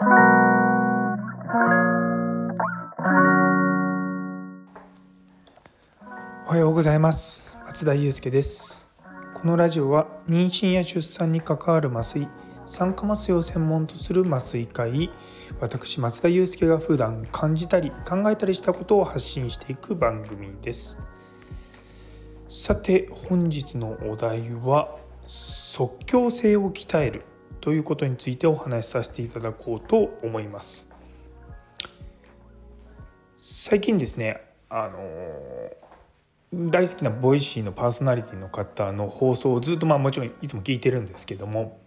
おはようございます。松田祐介です。このラジオは妊娠や出産に関わる麻酔酸化麻酔を専門とする麻酔科医私松田祐介が普段感じたり考えたりしたことを発信していく番組です。さて本日のお題は即興性を鍛える。ということについてお話しさせていただこうと思います最近ですねあの大好きなボイシーのパーソナリティの方の放送をずっとまあもちろんいつも聞いてるんですけども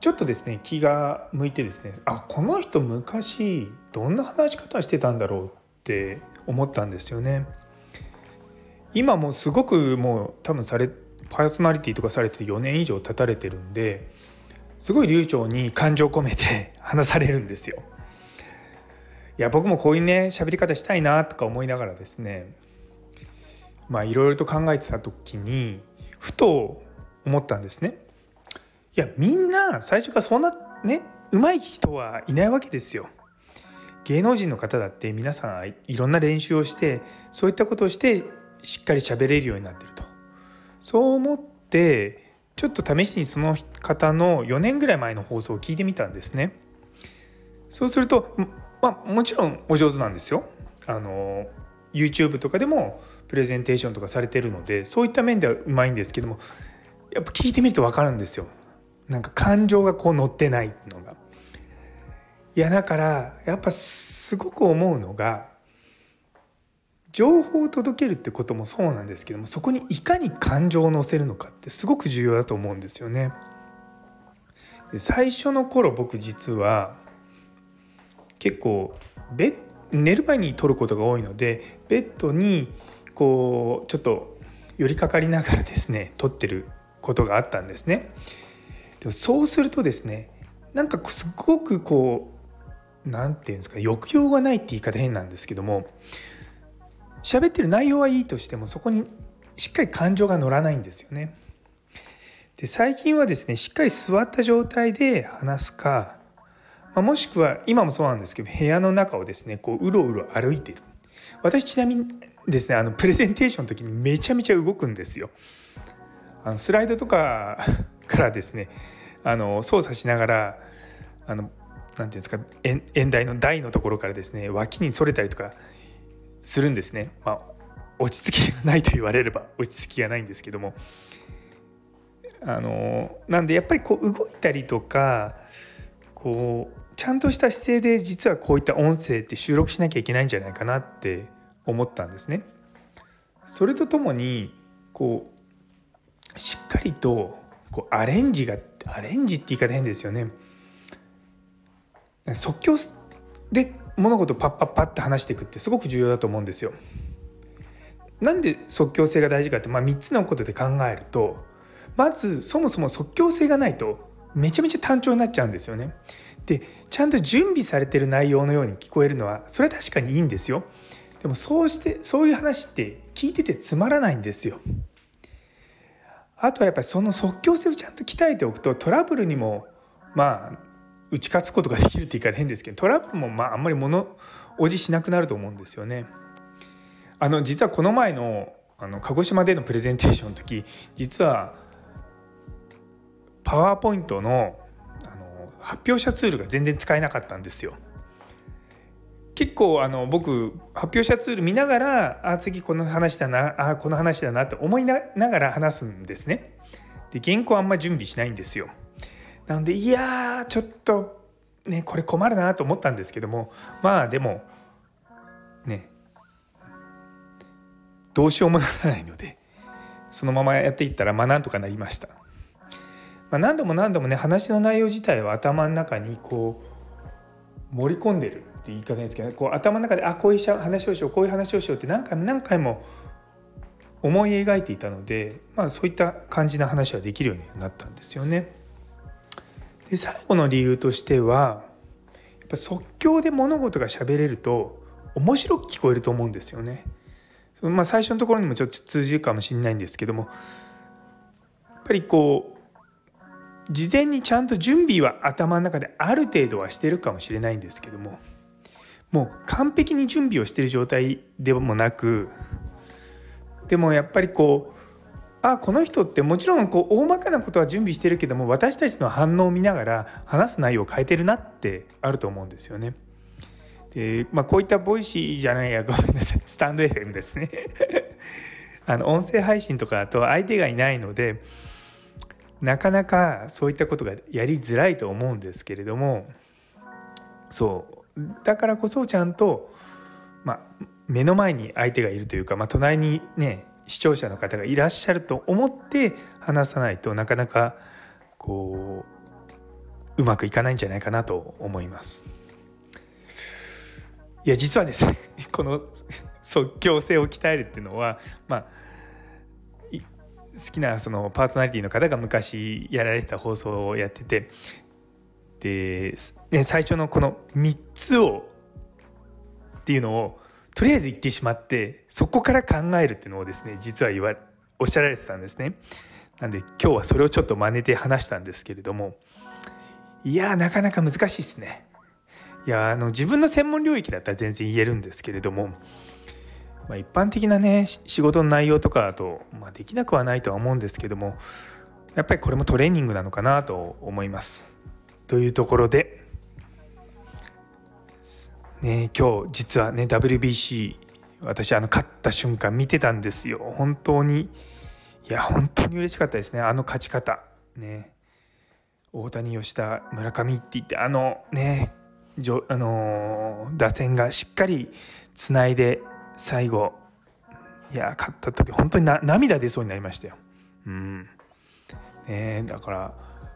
ちょっとですね気が向いてですねあこの人昔どんな話し方してたんだろうって思ったんですよね。今もすごくもう多分されパーソナリティとかされて4年以上経たれてるんですごい流暢に感情込めて 話されるんですよ。いや僕もこういうね喋り方したいなとか思いながらですねまあいろいろと考えてた時にふと思ったんですね。いやみんな最初からそんなね上手い人はいないわけですよ。芸能人の方だって皆さんいろんな練習をしてそういったことをしてしっかり喋れるようになってると。そう思ってちょっと試しにその方の4年ぐらい前の放送を聞いてみたんですね。そうするとまあもちろんお上手なんですよ。あの YouTube とかでもプレゼンテーションとかされてるのでそういった面ではうまいんですけどもやっぱ聞いてみると分かるんですよ。なんか感情がこう乗ってないのが。いやだからやっぱすごく思うのが情報を届けるってこともそうなんですけどもそこにいかに感情を乗せるのかってすごく重要だと思うんですよね。で最初の頃僕実は結構ベ寝る前に撮ることが多いのでベッドにこうちょっと寄りかかりながらですね 撮ってることがあったんですね。でもそうするとですねなんかすごくこう何て言うんですか抑揚がないって言い方変なんですけども喋ってる内容はいいとしてもそこにしっかり感情が乗らないんですよね。で最近はですねしっかり座った状態で話すか、まあ、もしくは今もそうなんですけど部屋の中をですねこううろうろ歩いてる私ちなみにですねあのプレゼンテーションの時にめちゃめちゃ動くんですよ。あのスライドとか からですねあの操作しながらあのなていうんですか演台の台のところからですね脇にそれたりとかするんですね。まあ、落ち着きがないと言われれば落ち着きがないんですけどもあのなんでやっぱりこう動いたりとかこうちゃんとした姿勢で実はこういった音声って収録しなきゃいけないんじゃないかなって思ったんですね。それとともにこうしっかりとこうアレンジがアレンジって言い方変ですよね。即興で物事をパッパッパッて話していくってすごく重要だと思うんですよ。なんで即興性が大事かって、まあ、3つのことで考えるとまずそもそも即興性がないとめちゃめちゃ単調になっちゃうんですよね。でちゃんと準備されてる内容のように聞こえるのはそれは確かにいいんですよ。でもそうしてそういう話って聞いててつまらないんですよ。あとはやっぱりその即興性をちゃんと鍛えておくとトラブルにもまあ打ち勝つことができるって言い方変ですけどトラブルもまああんまり物おじしなくなると思うんですよね。あの実はこの前のあの鹿児島でのプレゼンテーションの時実はパワーポイントのあの発表者ツールが全然使えなかったんですよ。結構あの僕発表者ツール見ながらあ次この話だなあこの話だなって思いながら話すんですね。で原稿あんま準備しないんですよ。なのでいやちょっとねこれ困るなと思ったんですけどもまあでもねどうしようもならないのでそのままやっていったらまあなんとかなりました。まあ、何度も何度もね話の内容自体は頭の中にこう盛り込んでるって言い方ですけどこう頭の中であこういう話をしようこういう話をしようって何回も何回も思い描いていたので、まあ、そういった感じの話はできるようになったんですよね。で最後の理由としてはやっぱ即興で物事が喋れると面白く聞こえると思うんですよね。そのまあ、最初のところにもちょっと通じるかもしれないんですけどもやっぱりこう事前にちゃんと準備は頭の中である程度はしてるかもしれないんですけどももう完璧に準備をしてる状態でもなくでもやっぱりこうあこの人ってもちろんこう大まかなことは準備してるけども私たちの反応を見ながら話す内容を変えてるなってあると思うんですよね。でまあ、こういったボイシーじゃないやごめんなさい。スタンド FM ですね。あの音声配信とかだと相手がいないのでなかなかそういったことがやりづらいと思うんですけれどもそう。だからこそちゃんと、まあ、目の前に相手がいるというか、まあ、隣にね視聴者の方がいらっしゃると思って話さないとなかなかこううまくいかないんじゃないかなと思います。いや実はですね この即興性を鍛えるっていうのはまあ好きなそのパーソナリティの方が昔やられてた放送をやっててで、ね、最初のこの3つをっていうのをとりあえず言ってしまってそこから考えるっていうのをですね実は言わおっしゃられてたんですね。なんで今日はそれをちょっと真似て話したんですけれどもいやなかなか難しいですね。いやあの自分の専門領域だったら全然言えるんですけれどもまあ、一般的なね仕事の内容とかだと、まあ、できなくはないとは思うんですけどもやっぱりこれもトレーニングなのかなと思います。というところで、ね、今日実はね WBC 私あの勝った瞬間見てたんですよ。本当に。いや本当に嬉しかったですね。あの勝ち方。ね。大谷吉田村上って言ってあのねあの打線がしっかりつないで最後。いや勝った時本当に涙出そうになりましたよ。うん。ね、だから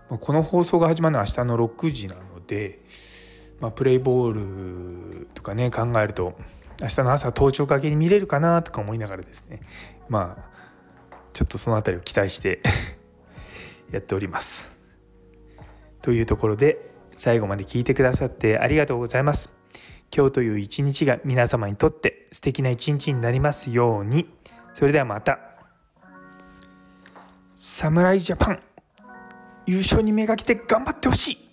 この放送が始まるのは明日の6時なので、まあ、プレイボールとかね考えると明日の朝登頂かけに見れるかなとか思いながらですねまあちょっとその辺りを期待して やっております。というところで最後まで聞いてくださってありがとうございます。今日という一日が皆様にとって素敵な一日になりますようにそれではまた侍ジャパン優勝にめがけて頑張ってほしい